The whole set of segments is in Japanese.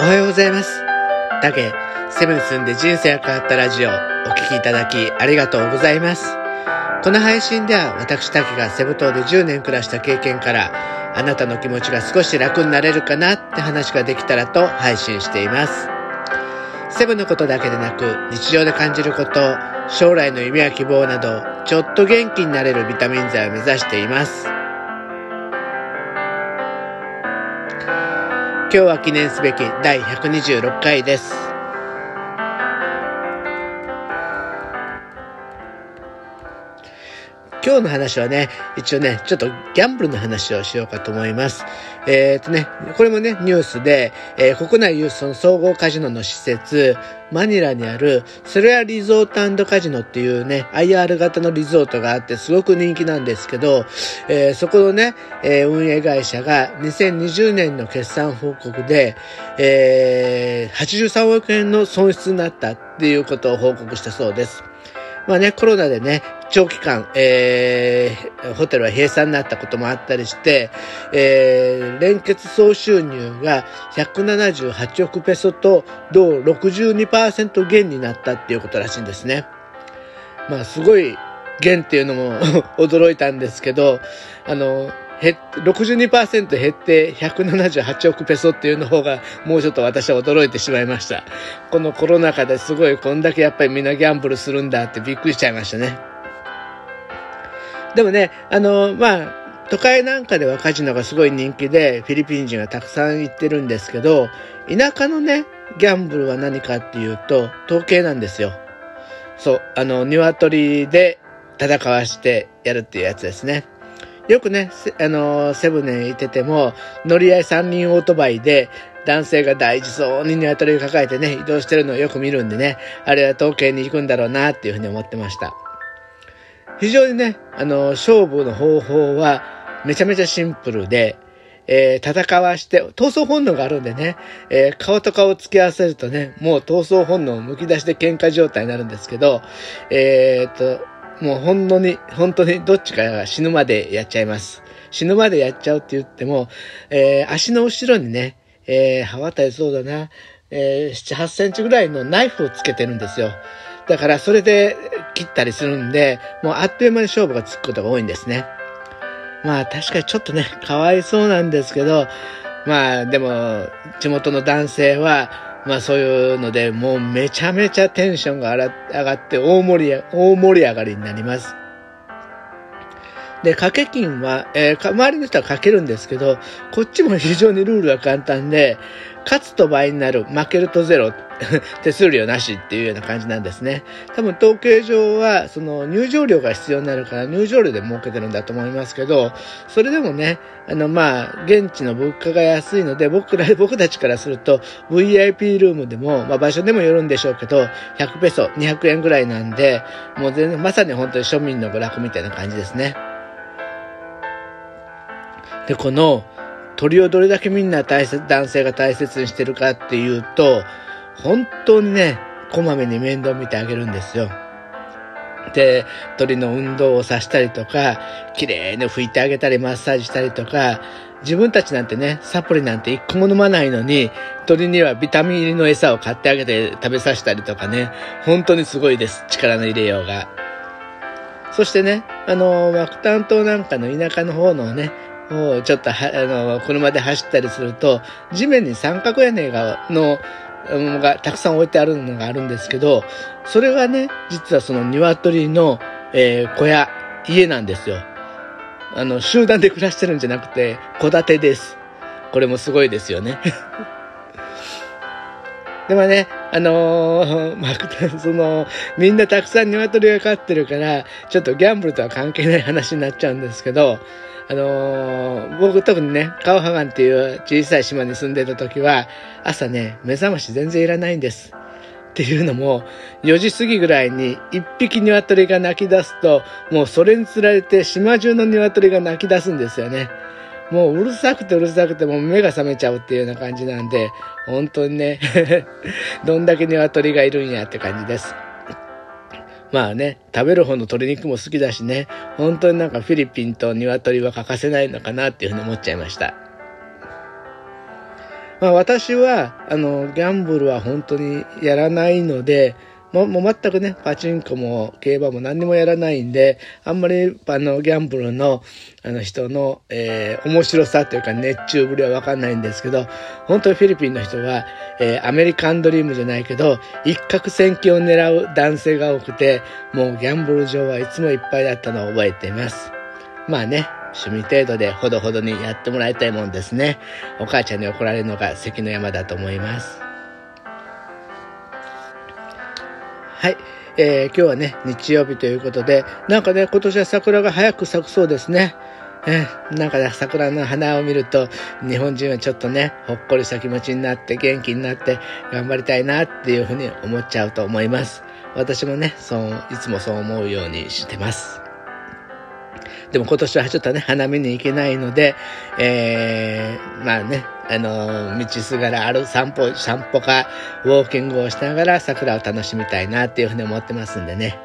おはようございます。だけ、セブン住んで人生が変わったラジオ、お聴きいただきありがとうございます。この配信では私だけがセブ島で10年暮らした経験から、あなたの気持ちが少し楽になれるかなって話ができたらと配信しています。セブンのことだけでなく、日常で感じること、将来の夢や希望など、ちょっと元気になれるビタミン剤を目指しています。今日は記念すべき第126回です。今日の話はね、一応ね、ちょっとギャンブルの話をしようかと思います。えー、っとね、これもね、ニュースで、えー、国内ユースの総合カジノの施設、マニラにあるセレアリゾートカジノっていうね、IR 型のリゾートがあってすごく人気なんですけど、えー、そこのね、えー、運営会社が2020年の決算報告で、えー、83億円の損失になったっていうことを報告したそうです。まあね、コロナでね、長期間、えー、ホテルは閉鎖になったこともあったりして、えー、連結総収入が178億ペソと同62%減になったっていうことらしいんですね。まあ、すごい減っていうのも 驚いたんですけど、あの、62%減って178億ペソっていうの方がもうちょっと私は驚いてしまいました。このコロナ禍ですごいこんだけやっぱりみんなギャンブルするんだってびっくりしちゃいましたね。でもね、あの、まあ、都会なんかではカジノがすごい人気でフィリピン人がたくさん行ってるんですけど、田舎のね、ギャンブルは何かっていうと、統計なんですよ。そう、あの、鶏で戦わしてやるっていうやつですね。よくね、あの、セブンネいてても、乗り合い三輪オートバイで、男性が大事そうに鶏を抱えてね、移動してるのをよく見るんでね、あれは統計に行くんだろうなっていうふうに思ってました。非常にね、あの、勝負の方法はめちゃめちゃシンプルで、えー、戦わして、闘争本能があるんでね、えー、顔と顔を付き合わせるとね、もう闘争本能をむき出して喧嘩状態になるんですけど、えー、っと、もう本当に、本当にどっちかが死ぬまでやっちゃいます。死ぬまでやっちゃうって言っても、えー、足の後ろにね、えー、刃渡りそうだな、えー、7、8センチぐらいのナイフをつけてるんですよ。だからそれで切ったりするんで、もうあっという間に勝負がつくことが多いんですね。まあ確かにちょっとね、かわいそうなんですけど、まあでも、地元の男性は、まあそういうので、もうめちゃめちゃテンションが上がって大盛り、大盛り上がりになります。で、掛け金は、えー、周りの人はかけるんですけど、こっちも非常にルールが簡単で、勝つと倍になる、負けるとゼロ、手数料なしっていうような感じなんですね。多分統計上は、その入場料が必要になるから入場料で儲けてるんだと思いますけど、それでもね、あのまあ、現地の物価が安いので、僕ら、僕たちからすると、VIP ルームでも、まあ場所でもよるんでしょうけど、100ペソ、200円ぐらいなんで、もう全然、まさに本当に庶民の娯楽みたいな感じですね。で、この、鳥をどれだけみんな大切、男性が大切にしてるかっていうと、本当にね、こまめに面倒見てあげるんですよ。で、鳥の運動をさせたりとか、綺麗に拭いてあげたりマッサージしたりとか、自分たちなんてね、サプリなんて一個も飲まないのに、鳥にはビタミン入りの餌を買ってあげて食べさせたりとかね、本当にすごいです。力の入れようが。そしてね、あの、ワクタン島なんかの田舎の方のね、をちょっとあの、車で走ったりすると、地面に三角屋根が、の、がたくさん置いてあるのがあるんですけど、それがね、実はその鶏の、えー、小屋、家なんですよ。あの、集団で暮らしてるんじゃなくて、戸建てです。これもすごいですよね。でもね、あのー、まあ、その、みんなたくさん鶏が飼ってるから、ちょっとギャンブルとは関係ない話になっちゃうんですけど、あのー、僕特にね、カオハガンっていう小さい島に住んでた時は、朝ね、目覚まし全然いらないんです。っていうのも、4時過ぎぐらいに一匹鶏が鳴き出すと、もうそれにつられて島中の鶏が鳴き出すんですよね。もううるさくてうるさくてもう目が覚めちゃうっていうような感じなんで、本当にね どんだけ鶏がいるんやって感じです。まあね、食べる方の鶏肉も好きだしね、本当になんかフィリピンと鶏は欠かせないのかなっていうふうに思っちゃいました。まあ私は、あの、ギャンブルは本当にやらないので、もう全くね、パチンコも競馬も何にもやらないんで、あんまりあのギャンブルのあの人の、えー、面白さというか熱中ぶりはわかんないんですけど、本当にフィリピンの人は、えー、アメリカンドリームじゃないけど、一攫千金を狙う男性が多くて、もうギャンブル場はいつもいっぱいだったのを覚えています。まあね、趣味程度でほどほどにやってもらいたいもんですね。お母ちゃんに怒られるのが関の山だと思います。はい。えー、今日はね、日曜日ということで、なんかね、今年は桜が早く咲くそうですね。えー、なんかね、桜の花を見ると、日本人はちょっとね、ほっこりした気持ちになって、元気になって、頑張りたいなっていうふうに思っちゃうと思います。私もね、そう、いつもそう思うようにしてます。でも今年はちょっとね、花見に行けないので、えー、まあね、あの、道すがらある散歩、散歩か、ウォーキングをしながら桜を楽しみたいなっていうふうに思ってますんでね。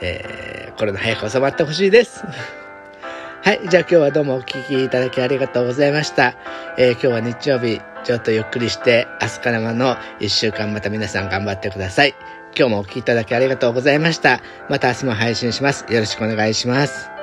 えー、コロナ早く収まってほしいです。はい。じゃあ今日はどうもお聴きいただきありがとうございました。えー、今日は日曜日、ちょっとゆっくりして、明日からの一週間また皆さん頑張ってください。今日もお聴きいただきありがとうございました。また明日も配信します。よろしくお願いします。